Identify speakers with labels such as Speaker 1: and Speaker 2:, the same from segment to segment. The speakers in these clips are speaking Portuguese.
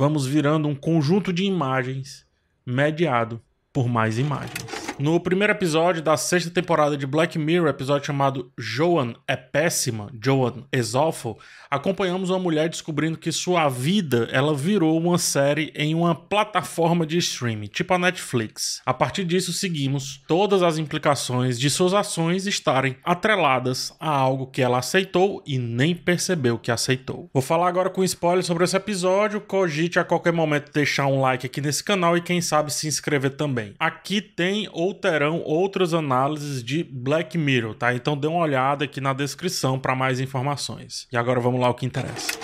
Speaker 1: vamos virando um conjunto de imagens mediado por mais imagens. No primeiro episódio da sexta temporada de Black Mirror, episódio chamado Joan é péssima, Joan is awful, acompanhamos uma mulher descobrindo que sua vida ela virou uma série em uma plataforma de streaming, tipo a Netflix. A partir disso, seguimos todas as implicações de suas ações estarem atreladas a algo que ela aceitou e nem percebeu que aceitou. Vou falar agora com spoiler sobre esse episódio. Cogite a qualquer momento deixar um like aqui nesse canal e quem sabe se inscrever também. Aqui tem ou terão outras análises de Black Mirror, tá? Então dê uma olhada aqui na descrição para mais informações. E agora vamos lá o que interessa.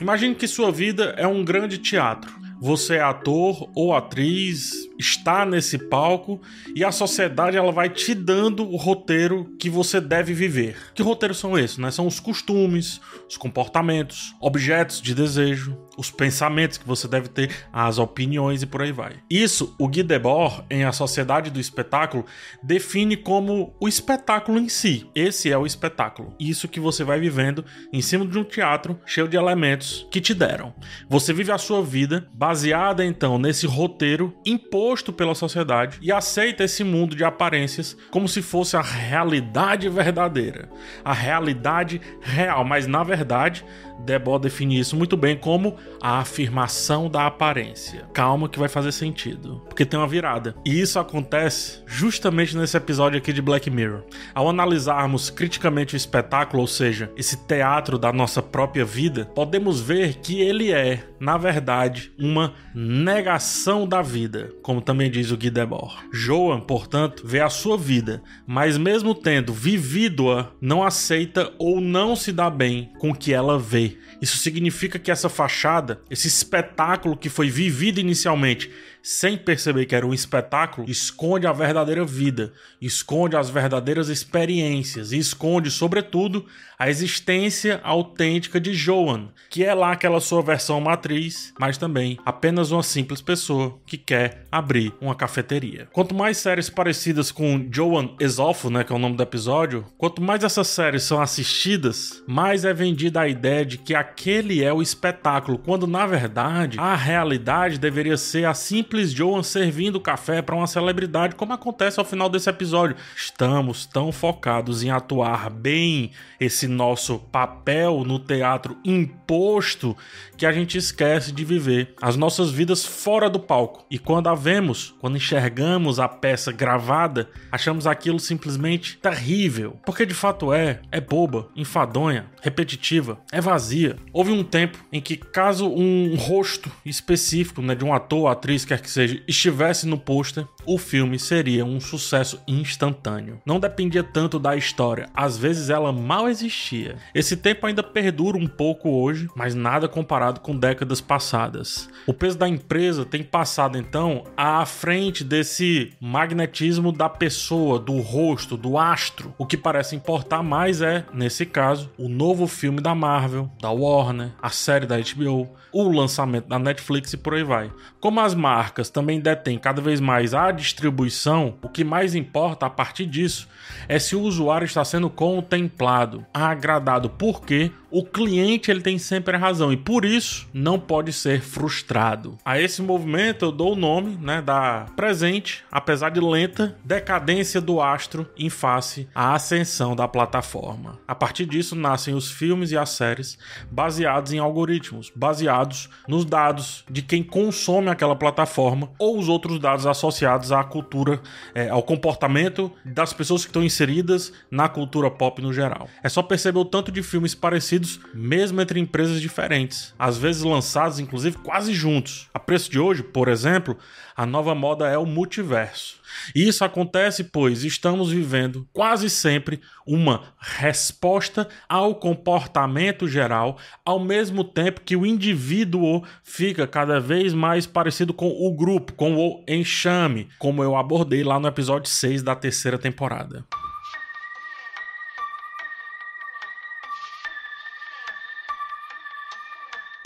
Speaker 1: Imagine que sua vida é um grande teatro. Você é ator ou atriz, está nesse palco e a sociedade ela vai te dando o roteiro que você deve viver. Que roteiros são esses? Né? São os costumes, os comportamentos, objetos de desejo, os pensamentos que você deve ter, as opiniões e por aí vai. Isso, o Guy Debord, em A Sociedade do Espetáculo, define como o espetáculo em si. Esse é o espetáculo. Isso que você vai vivendo em cima de um teatro cheio de elementos que te deram. Você vive a sua vida baseada então nesse roteiro imposto pela sociedade e aceita esse mundo de aparências como se fosse a realidade verdadeira, a realidade real, mas na verdade Debord define isso muito bem como a afirmação da aparência. Calma que vai fazer sentido, porque tem uma virada. E isso acontece justamente nesse episódio aqui de Black Mirror. Ao analisarmos criticamente o espetáculo, ou seja, esse teatro da nossa própria vida, podemos ver que ele é, na verdade, uma negação da vida, como também diz o Guy Debord. Joan, portanto, vê a sua vida, mas mesmo tendo vivido-a, não aceita ou não se dá bem com o que ela vê isso significa que essa fachada, esse espetáculo que foi vivido inicialmente sem perceber que era um espetáculo, esconde a verdadeira vida, esconde as verdadeiras experiências e esconde, sobretudo, a existência autêntica de Joan, que é lá aquela sua versão matriz, mas também apenas uma simples pessoa que quer abrir uma cafeteria. Quanto mais séries parecidas com Joan Exolfo, né, que é o nome do episódio, quanto mais essas séries são assistidas, mais é vendida a ideia de que aquele é o espetáculo, quando na verdade a realidade deveria ser a simples simples Joan servindo café para uma celebridade, como acontece ao final desse episódio. Estamos tão focados em atuar bem esse nosso papel no teatro imposto que a gente esquece de viver as nossas vidas fora do palco. E quando a vemos, quando enxergamos a peça gravada, achamos aquilo simplesmente terrível, porque de fato é, é boba, enfadonha, repetitiva, é vazia. Houve um tempo em que caso um rosto específico, né, de um ator, atriz, quer que seja, estivesse no pôster, o filme seria um sucesso instantâneo. Não dependia tanto da história, às vezes ela mal existia. Esse tempo ainda perdura um pouco hoje, mas nada comparado com décadas passadas. O peso da empresa tem passado então à frente desse magnetismo da pessoa, do rosto, do astro. O que parece importar mais é, nesse caso, o novo filme da Marvel, da Warner, a série da HBO, o lançamento da Netflix e por aí vai. Como as marcas também detêm cada vez mais a distribuição, o que mais importa a partir disso é se o usuário está sendo contemplado, agradado, porque o cliente ele tem sempre a razão e por isso não pode ser frustrado. A esse movimento eu dou o nome né, da presente, apesar de lenta, decadência do astro em face à ascensão da plataforma. A partir disso nascem os filmes e as séries baseados em algoritmos, baseados nos dados de quem consome aquela plataforma ou os outros dados associados à cultura, é, ao comportamento das pessoas que estão inseridas na cultura pop no geral. É só perceber o tanto de filmes parecidos, mesmo entre empresas diferentes, às vezes lançados inclusive quase juntos. A preço de hoje, por exemplo, a nova moda é o multiverso. E isso acontece pois estamos vivendo quase sempre uma resposta ao comportamento geral, ao mesmo tempo que o indivíduo fica cada vez mais parecido com o grupo, com o enxame, como eu abordei lá no episódio 6 da terceira temporada.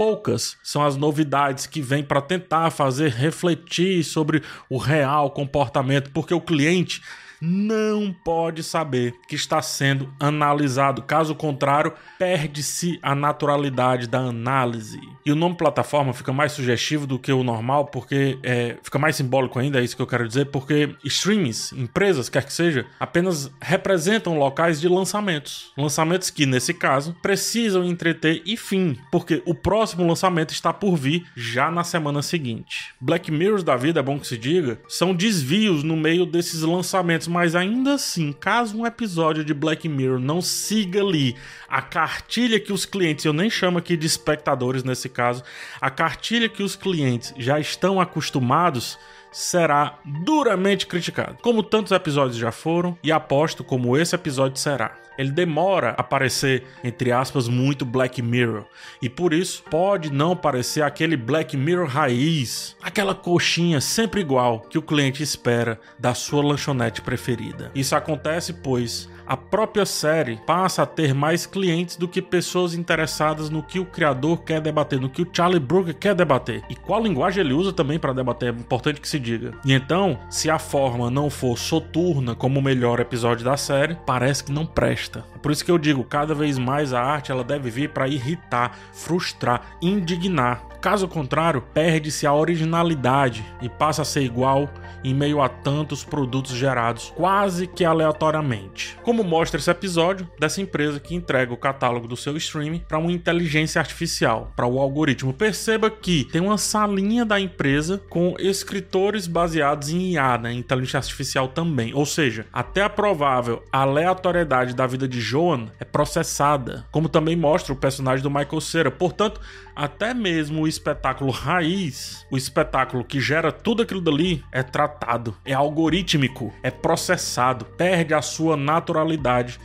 Speaker 1: Poucas são as novidades que vêm para tentar fazer refletir sobre o real comportamento, porque o cliente não pode saber que está sendo analisado. Caso contrário, perde-se a naturalidade da análise. E o nome plataforma fica mais sugestivo do que o normal, porque é, fica mais simbólico ainda, é isso que eu quero dizer, porque streams, empresas, quer que seja, apenas representam locais de lançamentos. Lançamentos que, nesse caso, precisam entreter e fim, porque o próximo lançamento está por vir já na semana seguinte. Black Mirrors da vida, é bom que se diga, são desvios no meio desses lançamentos, mas ainda assim, caso um episódio de Black Mirror não siga ali a cartilha que os clientes, eu nem chamo aqui de espectadores nesse caso, a cartilha que os clientes já estão acostumados, será duramente criticado, como tantos episódios já foram, e aposto como esse episódio será. Ele demora a parecer, entre aspas, muito Black Mirror, e por isso pode não parecer aquele Black Mirror raiz, aquela coxinha sempre igual que o cliente espera da sua lanchonete preferida. Isso acontece pois a própria série passa a ter mais clientes do que pessoas interessadas no que o criador quer debater, no que o Charlie Brooker quer debater. E qual linguagem ele usa também para debater, é importante que se diga. E então, se a forma não for soturna como o melhor episódio da série, parece que não presta. É por isso que eu digo, cada vez mais a arte ela deve vir para irritar, frustrar, indignar. Caso contrário, perde-se a originalidade e passa a ser igual em meio a tantos produtos gerados quase que aleatoriamente. Como mostra esse episódio dessa empresa que entrega o catálogo do seu streaming para uma inteligência artificial, para o algoritmo. Perceba que tem uma salinha da empresa com escritores baseados em IA, né, inteligência artificial também. Ou seja, até a provável aleatoriedade da vida de Joan é processada, como também mostra o personagem do Michael Cera. Portanto, até mesmo o espetáculo raiz, o espetáculo que gera tudo aquilo dali, é tratado, é algorítmico, é processado, perde a sua naturalidade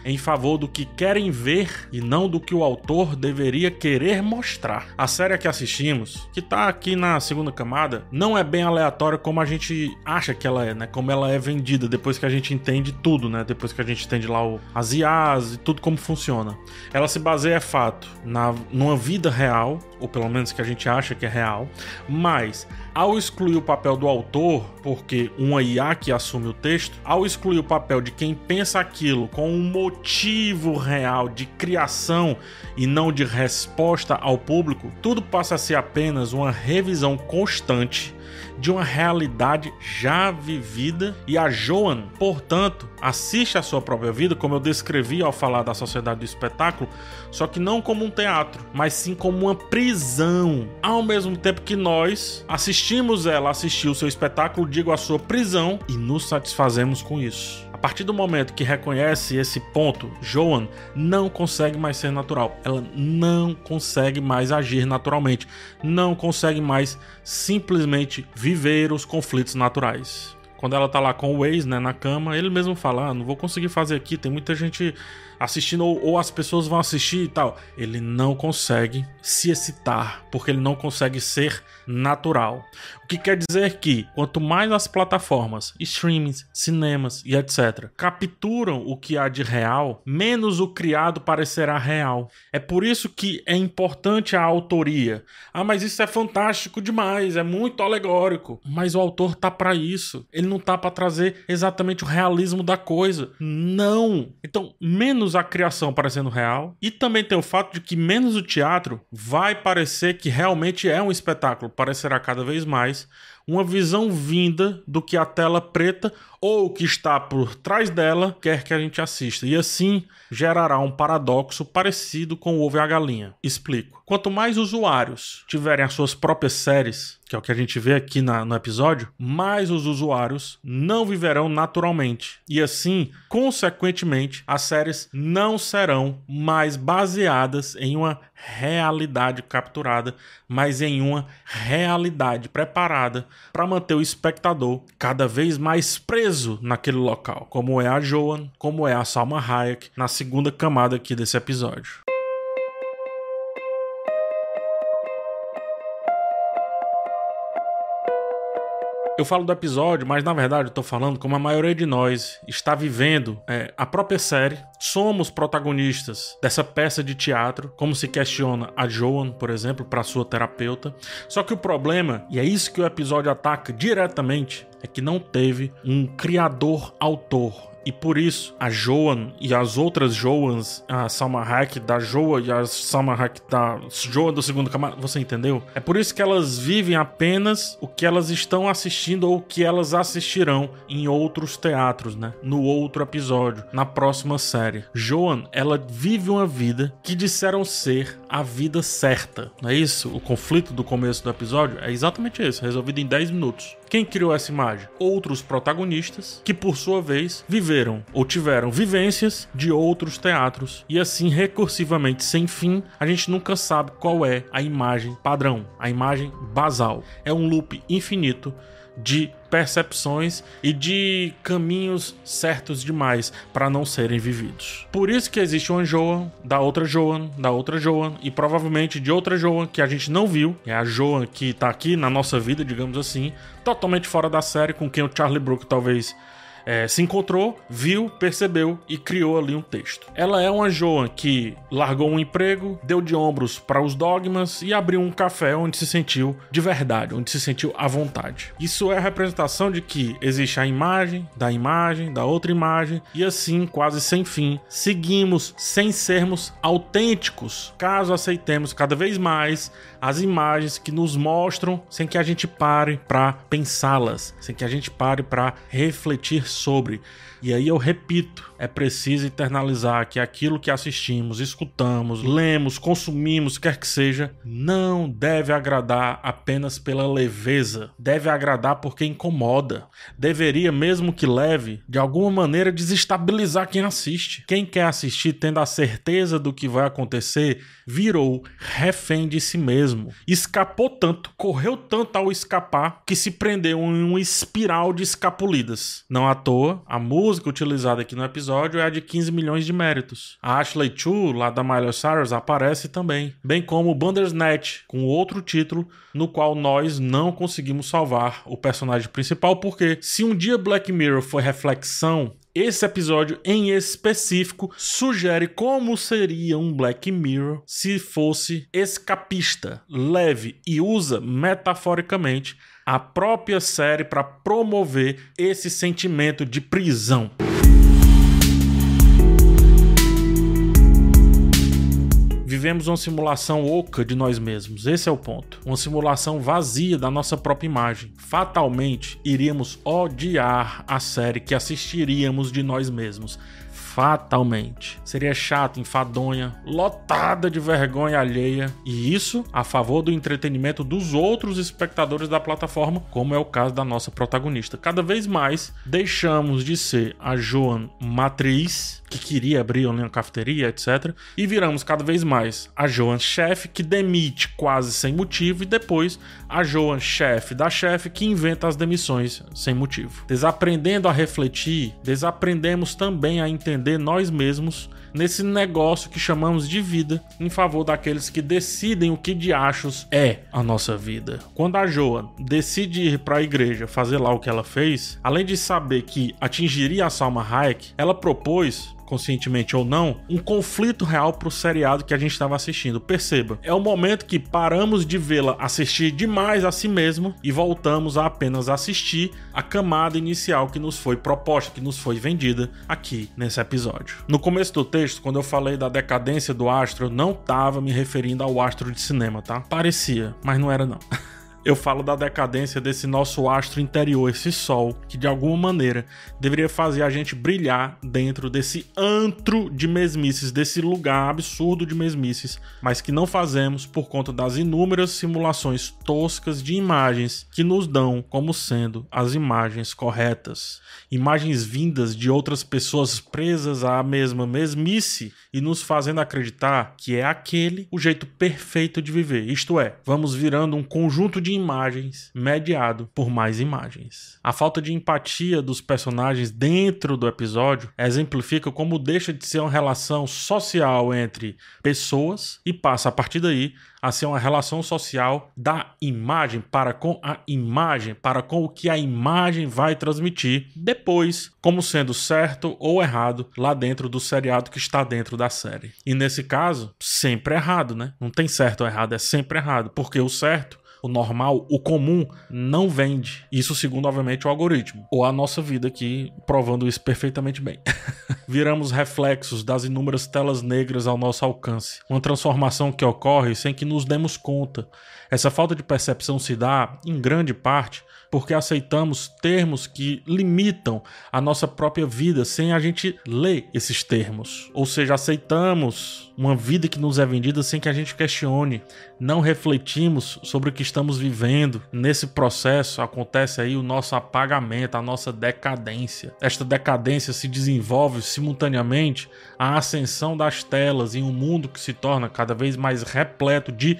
Speaker 1: em favor do que querem ver e não do que o autor deveria querer mostrar. A série que assistimos, que tá aqui na segunda camada, não é bem aleatória como a gente acha que ela é, né? Como ela é vendida depois que a gente entende tudo, né? Depois que a gente entende lá o, as IAs e tudo como funciona. Ela se baseia, é fato, na, numa vida real ou pelo menos que a gente acha que é real, mas ao excluir o papel do autor, porque uma IA que assume o texto, ao excluir o papel de quem pensa aquilo com um motivo real de criação e não de resposta ao público, tudo passa a ser apenas uma revisão constante de uma realidade já vivida e a Joan, portanto, assiste a sua própria vida, como eu descrevi ao falar da sociedade do espetáculo, só que não como um teatro, mas sim como uma prisão. Ao mesmo tempo que nós assistimos ela assistir o seu espetáculo, digo a sua prisão, e nos satisfazemos com isso. Partir do momento que reconhece esse ponto, Joan não consegue mais ser natural. Ela não consegue mais agir naturalmente. Não consegue mais simplesmente viver os conflitos naturais. Quando ela tá lá com o ex, né, na cama, ele mesmo fala: ah, não vou conseguir fazer aqui, tem muita gente assistindo, ou, ou, as pessoas vão assistir e tal. Ele não consegue se excitar, porque ele não consegue ser natural. O que quer dizer que quanto mais as plataformas, streamings, cinemas e etc. capturam o que há de real, menos o criado parecerá real. É por isso que é importante a autoria. Ah, mas isso é fantástico demais, é muito alegórico. Mas o autor tá para isso. Ele não tá para trazer exatamente o realismo da coisa. Não. Então, menos a criação parecendo real e também tem o fato de que menos o teatro vai parecer que realmente é um espetáculo, parecerá cada vez mais uma visão vinda do que a tela preta ou o que está por trás dela quer que a gente assista. E assim gerará um paradoxo parecido com o ovo e a galinha. Explico. Quanto mais usuários tiverem as suas próprias séries, que é o que a gente vê aqui na, no episódio, mais os usuários não viverão naturalmente. E assim, consequentemente, as séries não serão mais baseadas em uma realidade capturada, mas em uma realidade preparada para manter o espectador cada vez mais preso naquele local, como é a Joan, como é a Salma Hayek na segunda camada aqui desse episódio. Eu falo do episódio, mas na verdade eu tô falando como a maioria de nós está vivendo é, a própria série. Somos protagonistas dessa peça de teatro, como se questiona a Joan, por exemplo, para sua terapeuta. Só que o problema, e é isso que o episódio ataca diretamente, é que não teve um criador-autor. E por isso, a Joan e as outras Joans, a Salma Hayek da Joa e a Salma Hayek da Joa do segundo camada, você entendeu? É por isso que elas vivem apenas o que elas estão assistindo ou o que elas assistirão em outros teatros, né? No outro episódio, na próxima série. Joan, ela vive uma vida que disseram ser a vida certa. Não é isso? O conflito do começo do episódio é exatamente isso, resolvido em 10 minutos. Quem criou essa imagem? Outros protagonistas que, por sua vez, viveram ou tiveram vivências de outros teatros e assim recursivamente sem fim, a gente nunca sabe qual é a imagem padrão, a imagem basal. É um loop infinito de percepções e de caminhos certos demais para não serem vividos. Por isso que existe uma Joan, da outra Joan, da outra Joan e provavelmente de outra Joan que a gente não viu, é a Joan que tá aqui na nossa vida, digamos assim, totalmente fora da série, com quem o Charlie Brook talvez é, se encontrou, viu, percebeu e criou ali um texto. Ela é uma Joan que largou um emprego, deu de ombros para os dogmas e abriu um café onde se sentiu de verdade, onde se sentiu à vontade. Isso é a representação de que existe a imagem da imagem, da outra imagem e assim, quase sem fim, seguimos sem sermos autênticos, caso aceitemos cada vez mais as imagens que nos mostram sem que a gente pare para pensá-las, sem que a gente pare para refletir sobre. E aí eu repito, é preciso internalizar que aquilo que assistimos, escutamos, lemos, consumimos, quer que seja, não deve agradar apenas pela leveza, deve agradar porque incomoda. Deveria, mesmo que leve, de alguma maneira desestabilizar quem assiste. Quem quer assistir tendo a certeza do que vai acontecer, virou refém de si mesmo. Escapou tanto, correu tanto ao escapar, que se prendeu em uma espiral de escapulidas. Não à toa, a música utilizada aqui no episódio é a de 15 milhões de méritos. A Ashley Chu, lá da Miley Cyrus, aparece também, bem como Bandersnatch, com outro título, no qual nós não conseguimos salvar o personagem principal, porque se um dia Black Mirror foi reflexão, esse episódio em específico sugere como seria um Black Mirror se fosse escapista, leve e usa metaforicamente a própria série para promover esse sentimento de prisão. vivemos uma simulação oca de nós mesmos. Esse é o ponto. Uma simulação vazia da nossa própria imagem. Fatalmente iríamos odiar a série que assistiríamos de nós mesmos fatalmente. Seria chato, enfadonha, lotada de vergonha alheia, e isso a favor do entretenimento dos outros espectadores da plataforma, como é o caso da nossa protagonista. Cada vez mais deixamos de ser a Joan matriz, que queria abrir uma cafeteria, etc, e viramos cada vez mais a Joan chefe, que demite quase sem motivo, e depois a Joan chefe da chefe, que inventa as demissões sem motivo. Desaprendendo a refletir, desaprendemos também a entender entender nós mesmos nesse negócio que chamamos de vida em favor daqueles que decidem o que de achos é a nossa vida. Quando a Joa decide ir para a igreja fazer lá o que ela fez, além de saber que atingiria a Salma Hayek, ela propôs conscientemente ou não, um conflito real pro seriado que a gente estava assistindo. Perceba, é o momento que paramos de vê-la assistir demais a si mesma e voltamos a apenas assistir a camada inicial que nos foi proposta, que nos foi vendida aqui nesse episódio. No começo do texto, quando eu falei da decadência do astro, eu não estava me referindo ao astro de cinema, tá? Parecia, mas não era não. eu falo da decadência desse nosso astro interior, esse sol, que de alguma maneira deveria fazer a gente brilhar dentro desse antro de mesmices, desse lugar absurdo de mesmices, mas que não fazemos por conta das inúmeras simulações toscas de imagens que nos dão como sendo as imagens corretas. Imagens vindas de outras pessoas presas à mesma mesmice e nos fazendo acreditar que é aquele o jeito perfeito de viver. Isto é, vamos virando um conjunto de imagens mediado por mais imagens. A falta de empatia dos personagens dentro do episódio exemplifica como deixa de ser uma relação social entre pessoas e passa a partir daí a ser uma relação social da imagem para com a imagem, para com o que a imagem vai transmitir depois, como sendo certo ou errado lá dentro do seriado que está dentro da série. E nesse caso, sempre errado, né? Não tem certo ou errado, é sempre errado, porque o certo o normal, o comum, não vende. Isso segundo, obviamente, o algoritmo. Ou a nossa vida aqui, provando isso perfeitamente bem. Viramos reflexos das inúmeras telas negras ao nosso alcance. Uma transformação que ocorre sem que nos demos conta. Essa falta de percepção se dá, em grande parte, porque aceitamos termos que limitam a nossa própria vida sem a gente ler esses termos. Ou seja, aceitamos uma vida que nos é vendida sem que a gente questione. Não refletimos sobre o que estamos vivendo. Nesse processo acontece aí o nosso apagamento, a nossa decadência. Esta decadência se desenvolve simultaneamente à ascensão das telas em um mundo que se torna cada vez mais repleto de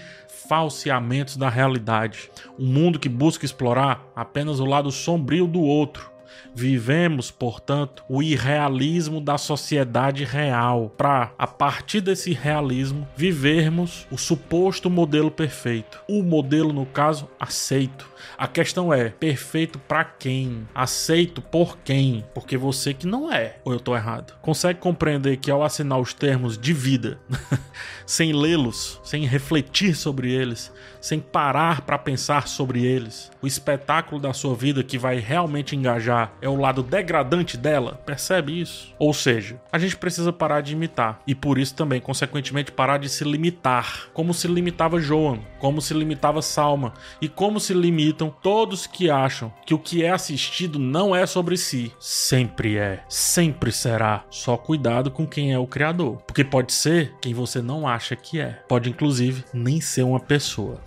Speaker 1: falseamentos da realidade. Um mundo que busca explorar apenas o lado sombrio do outro. Vivemos, portanto, o irrealismo da sociedade real, para, a partir desse realismo, vivermos o suposto modelo perfeito. O modelo, no caso, aceito. A questão é: perfeito para quem? Aceito por quem? Porque você que não é, ou eu tô errado? Consegue compreender que ao assinar os termos de vida, sem lê-los, sem refletir sobre eles, sem parar para pensar sobre eles, o espetáculo da sua vida que vai realmente engajar é o lado degradante dela? Percebe isso? Ou seja, a gente precisa parar de imitar e por isso também, consequentemente, parar de se limitar, como se limitava Joan, como se limitava Salma e como se limitam todos que acham que o que é assistido não é sobre si. Sempre é, sempre será. Só cuidado com quem é o criador, porque pode ser quem você não acha que é. Pode inclusive nem ser uma pessoa.